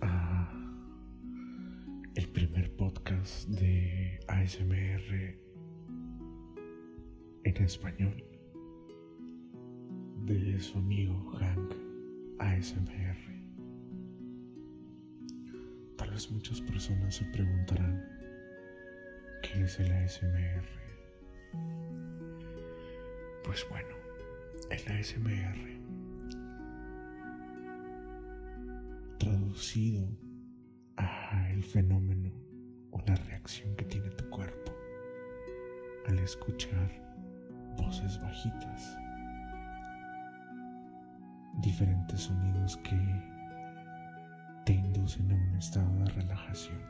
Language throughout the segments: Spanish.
A el primer podcast de ASMR en español de su amigo Hank ASMR. Tal vez muchas personas se preguntarán qué es el ASMR. Pues bueno, el ASMR a el fenómeno o la reacción que tiene tu cuerpo al escuchar voces bajitas, diferentes sonidos que te inducen a un estado de relajación.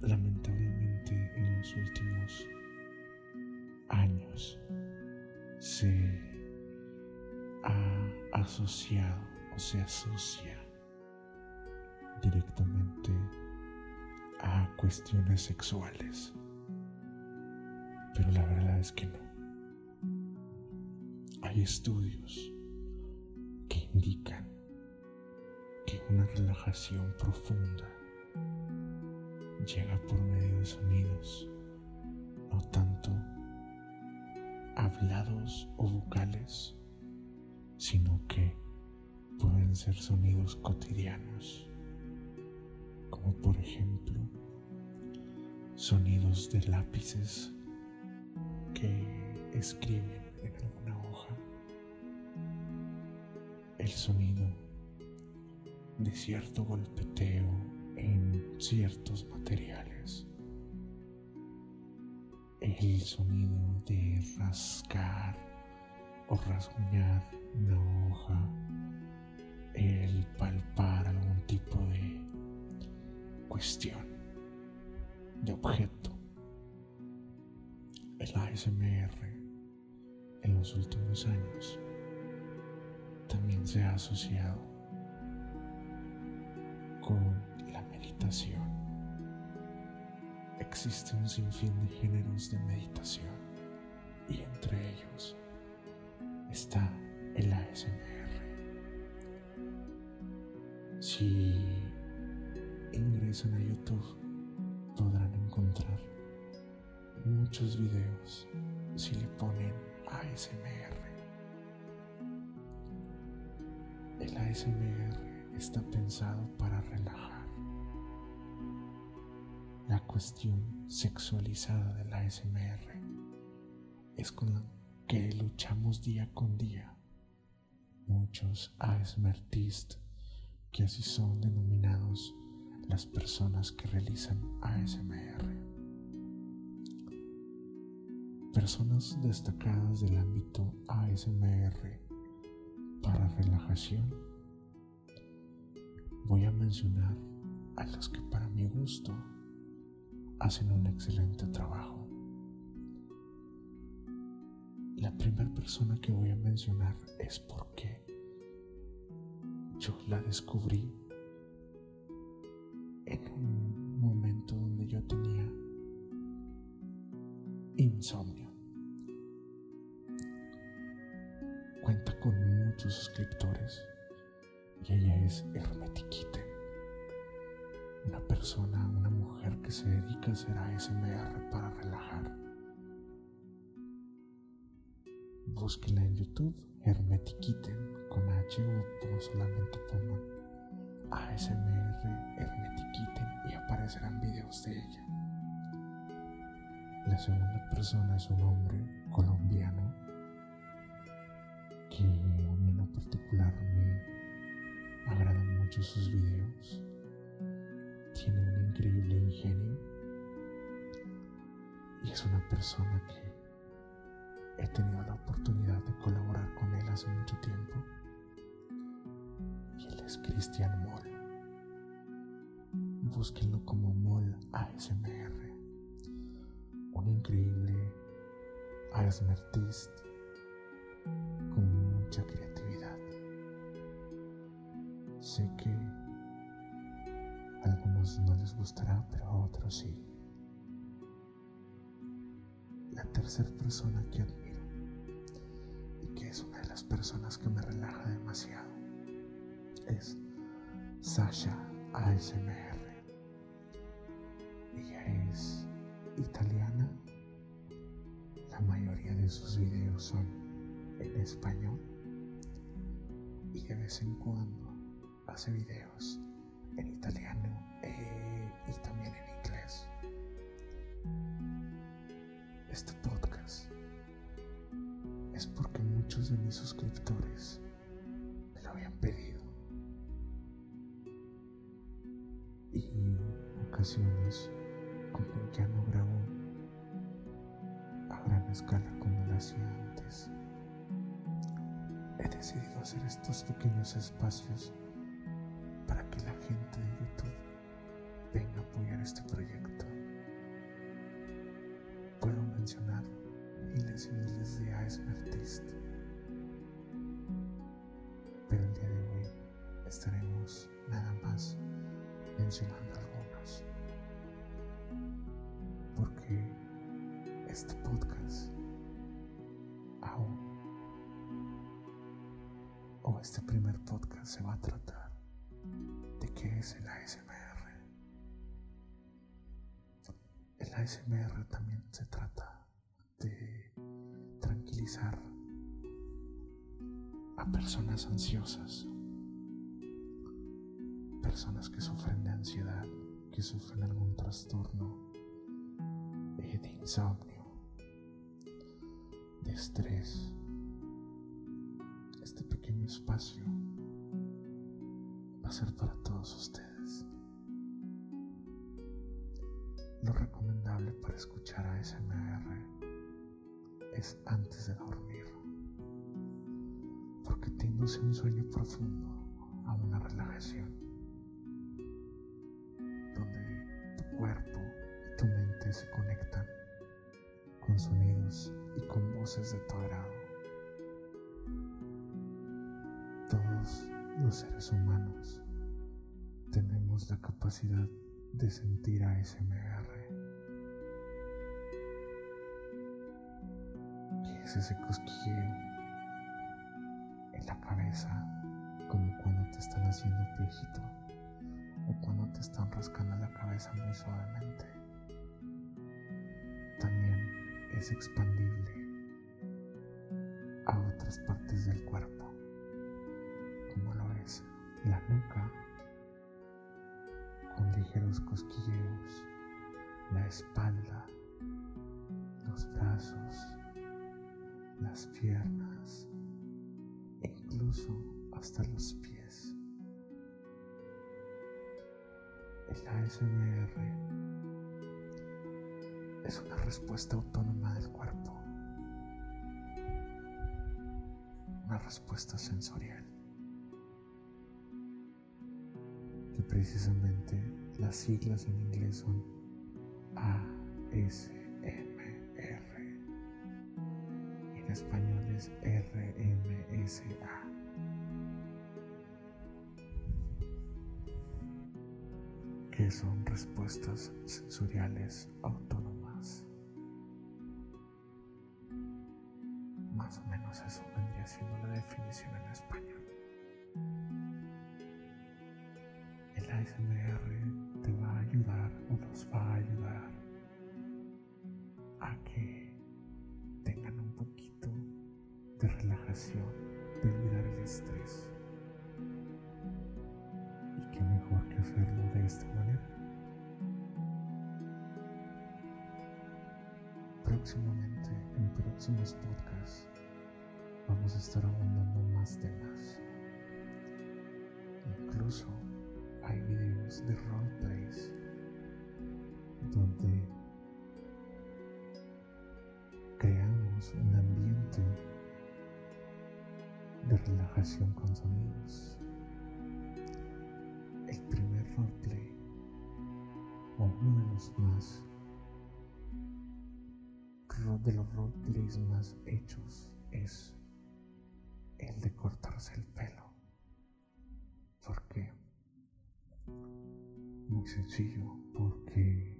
Lamentablemente en los últimos años se ha asociado se asocia directamente a cuestiones sexuales. Pero la verdad es que no. Hay estudios que indican que una relajación profunda llega por medio de sonidos, no tanto hablados o vocales, sino que pueden ser sonidos cotidianos, como por ejemplo sonidos de lápices que escriben en alguna hoja, el sonido de cierto golpeteo en ciertos materiales, el sonido de rascar o rasguñar una hoja el palpar algún tipo de cuestión, de objeto. El ASMR en los últimos años también se ha asociado con la meditación. Existe un sinfín de géneros de meditación y entre ellos está el ASMR. Si ingresan a YouTube podrán encontrar muchos videos si le ponen ASMR. El ASMR está pensado para relajar. La cuestión sexualizada del ASMR es con la que luchamos día con día. Muchos ASMRtistas que así son denominados las personas que realizan ASMR. Personas destacadas del ámbito ASMR para relajación. Voy a mencionar a los que para mi gusto hacen un excelente trabajo. La primera persona que voy a mencionar es porque yo la descubrí en un momento donde yo tenía insomnio. Cuenta con muchos suscriptores y ella es Hermetiquite, una persona, una mujer que se dedica a hacer ASMR para relajar. Búsquela en YouTube, Hermetiquiten con H o solamente pongan ASMR Hermetiquiten y aparecerán videos de ella. La segunda persona es un hombre colombiano que a mí en particular me agradan mucho sus videos. Tiene un increíble ingenio y es una persona que he tenido la oportunidad de colaborar con él hace mucho tiempo es Christian Moll. Búsquenlo como Moll ASMR. Un increíble ASMRtist con mucha creatividad. Sé que a algunos no les gustará, pero a otros sí. La tercera persona y que es una de las personas que me relaja demasiado. Es Sasha ASMR. Ella es italiana. La mayoría de sus videos son en español y de vez en cuando hace videos en italiano eh, y también en inglés. Este podcast es porque muchos de mis suscriptores me lo habían pedido. Y en ocasiones, como ya no grabo a gran escala como lo hacía antes, he decidido hacer estos pequeños espacios para que la gente de YouTube venga a apoyar este proyecto. Puedo mencionar miles y miles de artistas, pero el día de hoy estaremos nada más mencionando algunos, porque este podcast aún o este primer podcast se va a tratar de qué es el ASMR. El ASMR también se trata de tranquilizar a personas ansiosas, personas que sufren de ansiedad, que sufren algún trastorno de insomnio, de estrés. Este pequeño espacio va a ser para todos ustedes. Lo recomendable para escuchar a SMR es antes de dormir, porque te induce un sueño profundo, a una relajación, donde tu cuerpo y tu mente se conectan con sonidos y con voces de tu agrado. Todos los seres humanos tenemos la capacidad de sentir ASMR. Es ese cosquilleo en la cabeza? Como cuando te están haciendo piojito o cuando te están rascando la cabeza muy suavemente. También es expandible a otras partes del cuerpo, como lo es la nuca con ligeros cosquilleos, la espalda, los brazos, las piernas e incluso hasta los pies. El ASMR es una respuesta autónoma del cuerpo, una respuesta sensorial. que precisamente las siglas en inglés son ASMR y en español es RMSA. que son respuestas sensoriales autónomas. Más o menos eso vendría siendo la definición en español. El ASMR te va a ayudar o nos va a ayudar a que de olvidar el estrés. Y qué mejor que hacerlo de esta manera. Próximamente, en próximos podcasts, vamos a estar abundando más temas. Incluso hay videos de roleplays donde relajación con sonidos. El primer roleplay, o uno de los más de los roleplays más hechos, es el de cortarse el pelo. ¿Por qué? Muy sencillo, porque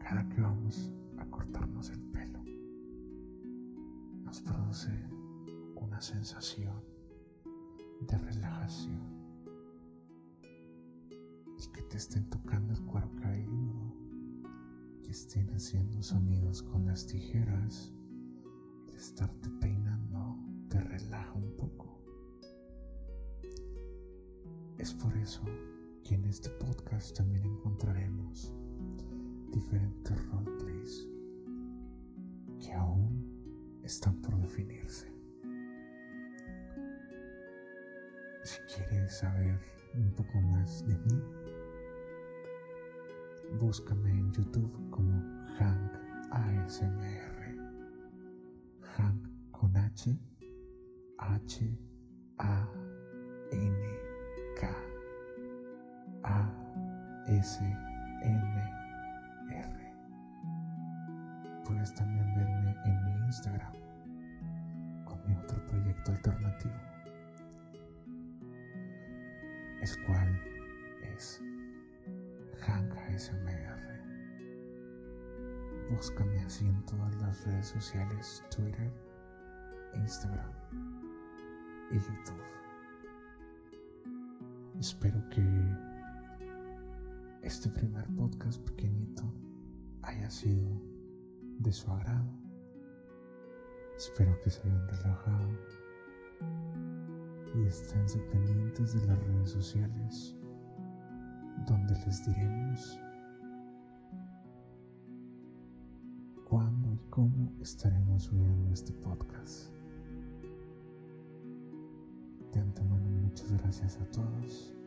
cada que vamos a cortarnos el pelo nos produce una sensación de relajación. El que te estén tocando el cuero cabelludo, que estén haciendo sonidos con las tijeras, el estarte peinando te relaja un poco. Es por eso que en este podcast también encontraremos diferentes roleplays que aún están por definirse. Quieres saber un poco más de mí, búscame en YouTube como Hank ASMR. Hank con H, H, A, N, K, A, S, M, R. Puedes también verme en mi Instagram con mi otro proyecto alternativo, el cual es Hank ASMR. Búscame así en todas las redes sociales, Twitter, Instagram y YouTube. Espero que este primer podcast pequeñito haya sido de su agrado. Espero que se hayan relajado y estén pendientes de las redes sociales donde les diremos cuándo y cómo estaremos subiendo este podcast. De antemano muchas gracias a todos